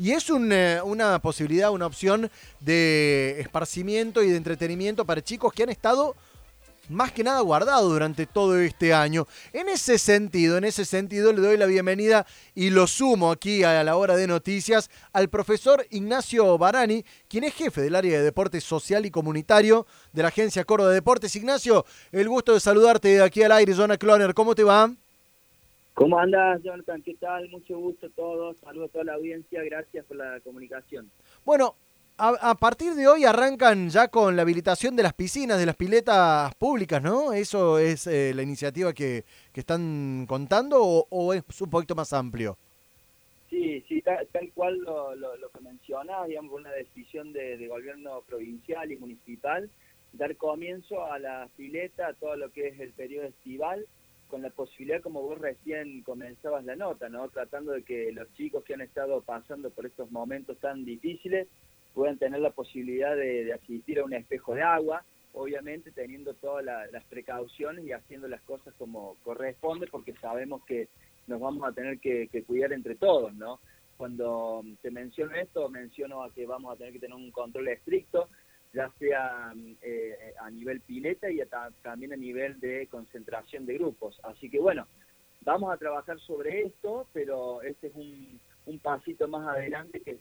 y es una posibilidad, una opción de esparcimiento y de entretenimiento para chicos que han estado más que nada guardado durante todo este año. En ese sentido, en ese sentido le doy la bienvenida y lo sumo aquí a la hora de noticias al profesor Ignacio Barani, quien es jefe del área de deporte social y comunitario de la agencia Córdoba de Deportes. Ignacio, el gusto de saludarte de aquí al aire, Jonah Cloner, ¿cómo te va? ¿Cómo andas, Jonathan? ¿Qué tal? Mucho gusto a todos. Saludos a toda la audiencia. Gracias por la comunicación. Bueno, a, partir de hoy arrancan ya con la habilitación de las piscinas, de las piletas públicas, ¿no? ¿Eso es eh, la iniciativa que, están contando o, es un poquito más amplio? Sí, sí, tal, cual lo, lo, que menciona, digamos, una decisión de, gobierno provincial y municipal, dar comienzo a la pileta, a todo lo que es el periodo estival, con la posibilidad, como vos recién comenzabas la nota, ¿no? Tratando de que los chicos que han estado pasando por estos momentos tan difíciles puedan tener la posibilidad de, asistir a un espejo de agua, obviamente teniendo todas las precauciones y haciendo las cosas como corresponde, porque sabemos que nos vamos a tener que, cuidar entre todos, ¿no? Cuando te menciono esto, menciono a que vamos a tener que tener un control estricto, ya sea eh, a nivel pileta y también a nivel de concentración de grupos. Así que bueno, vamos a trabajar sobre esto, pero este es un, pasito más adelante que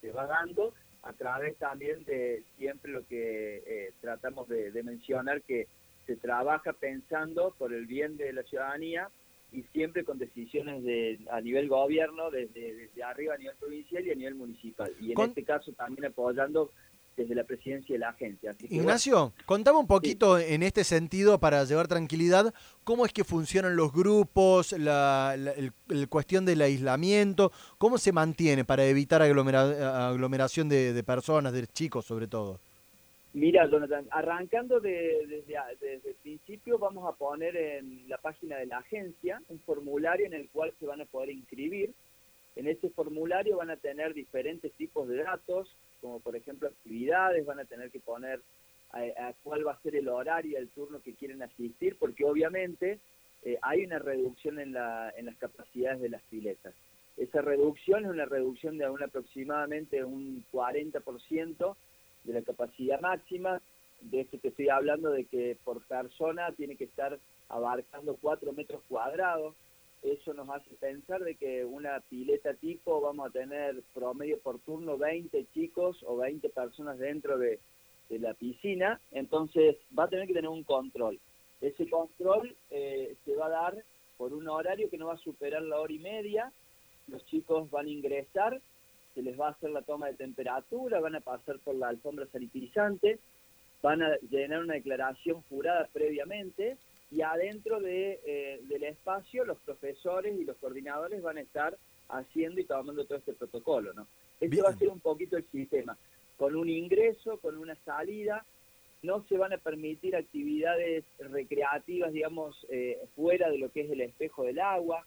se va dando a través también de siempre lo que eh, tratamos de, mencionar, que se trabaja pensando por el bien de la ciudadanía y siempre con decisiones de, a nivel gobierno, desde, desde arriba a nivel provincial y a nivel municipal. Y en este caso también apoyando desde la presidencia de la agencia. Ignacio, contame un poquito en este sentido para llevar tranquilidad, cómo es que funcionan los grupos, la, el, cuestión del aislamiento, cómo se mantiene para evitar aglomeración de, personas, de chicos sobre todo. Mira, Jonathan, arrancando desde, desde el principio vamos a poner en la página de la agencia un formulario en el cual se van a poder inscribir. En ese formulario van a tener diferentes tipos de datos, como por ejemplo actividades, van a tener que poner a, cuál va a ser el horario, el turno que quieren asistir, porque obviamente eh, hay una reducción en, la, en las capacidades de las piletas. Esa reducción es una reducción de un aproximadamente un 40% de la capacidad máxima. De esto te estoy hablando de que por persona tiene que estar abarcando 4 metros cuadrados eso nos hace pensar de que una pileta tipo vamos a tener promedio por turno 20 chicos o 20 personas dentro de, la piscina, entonces va a tener que tener un control. Ese control eh, se va a dar por un horario que no va a superar la hora y media, los chicos van a ingresar, se les va a hacer la toma de temperatura, van a pasar por la alfombra sanitizante, van a llenar una declaración jurada previamente y adentro de, eh, del espacio los profesores y los coordinadores van a estar haciendo y tomando todo este protocolo, ¿no? Este va a ser un poquito el sistema, con un ingreso, con una salida, no se van a permitir actividades recreativas, digamos, eh, fuera de lo que es el espejo del agua,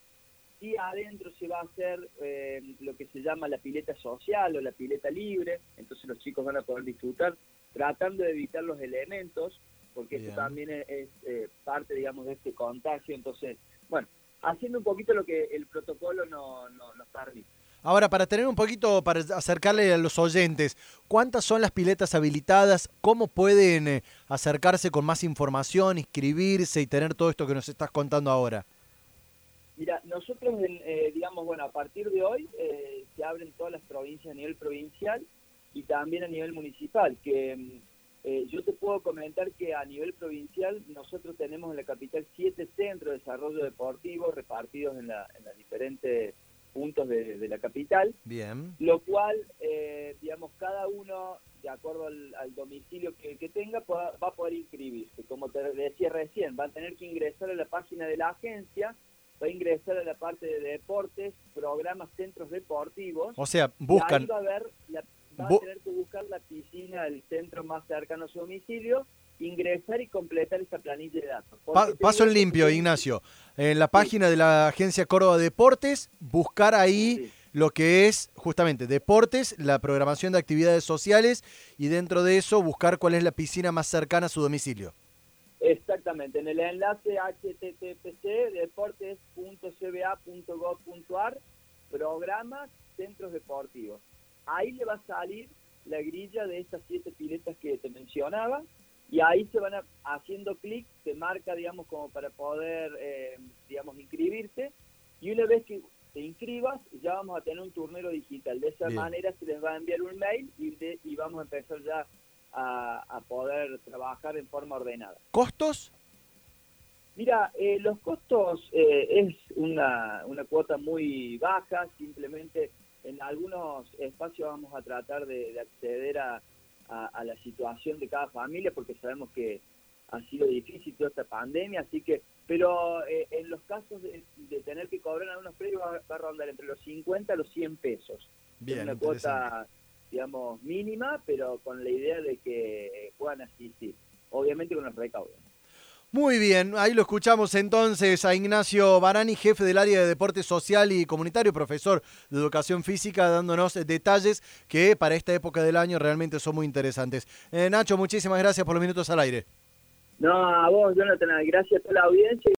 y adentro se va a hacer eh, lo que se llama la pileta social o la pileta libre, entonces los chicos van a poder disfrutar tratando de evitar los elementos, porque esto también es, eh, parte, digamos, de este contagio. Entonces, bueno, haciendo un poquito lo que el protocolo no, no, nos permite. Ahora, para tener un poquito, para acercarle a los oyentes, ¿cuántas son las piletas habilitadas? ¿Cómo pueden eh, acercarse con más información, inscribirse y tener todo esto que nos estás contando ahora? Mira, nosotros, eh, digamos, bueno, a partir de hoy se abren todas las provincias a nivel provincial y también a nivel municipal, que mm, eh, yo te puedo comentar que a nivel provincial nosotros tenemos en la capital siete centros de desarrollo deportivo repartidos en, la, en los diferentes puntos de, la capital. Bien. Lo cual, eh, digamos, cada uno, de acuerdo al, domicilio que, tenga, va a poder inscribirse. Como te decía recién, va a tener que ingresar a la página de la agencia, va a ingresar a la parte de deportes, programas, centros deportivos. O sea, buscan. Y va a ver la va a tener que buscar la piscina del centro más cercano a su domicilio, ingresar y completar esa planilla de datos. paso en limpio, Ignacio. En la página de la agencia Córdoba Deportes, buscar ahí lo que es justamente deportes, la programación de actividades sociales y dentro de eso buscar cuál es la piscina más cercana a su domicilio. Exactamente, en el enlace httpc deportes.cba.gov.ar, programas centros deportivos. Ahí le va a salir la grilla de estas siete piletas que te mencionaba y ahí se van haciendo clic, te marca, digamos, como para poder, eh, digamos, inscribirte y una vez que te inscribas, ya vamos a tener un turnero digital. De esa manera se les va a enviar un mail y, y vamos a empezar ya a, poder trabajar en forma ordenada. ¿Costos? Mira, eh, los costos eh, es una, una cuota muy baja, simplemente en algunos espacios vamos a tratar de, acceder a, a, la situación de cada familia porque sabemos que ha sido difícil toda esta pandemia, así que, pero eh, en los casos de, tener que cobrar algunos precios va, a rondar entre los 50 a los 100 pesos. Bien, una cuota, digamos, mínima, pero con la idea de que puedan asistir, obviamente con los recaudos. Muy bien, ahí lo escuchamos entonces a Ignacio Barani, jefe del área de deporte social y comunitario, profesor de educación física, dándonos detalles que para esta época del año realmente son muy interesantes. Eh, Nacho, muchísimas gracias por los minutos al aire. No, a vos, Jonathan, gracias a toda la audiencia.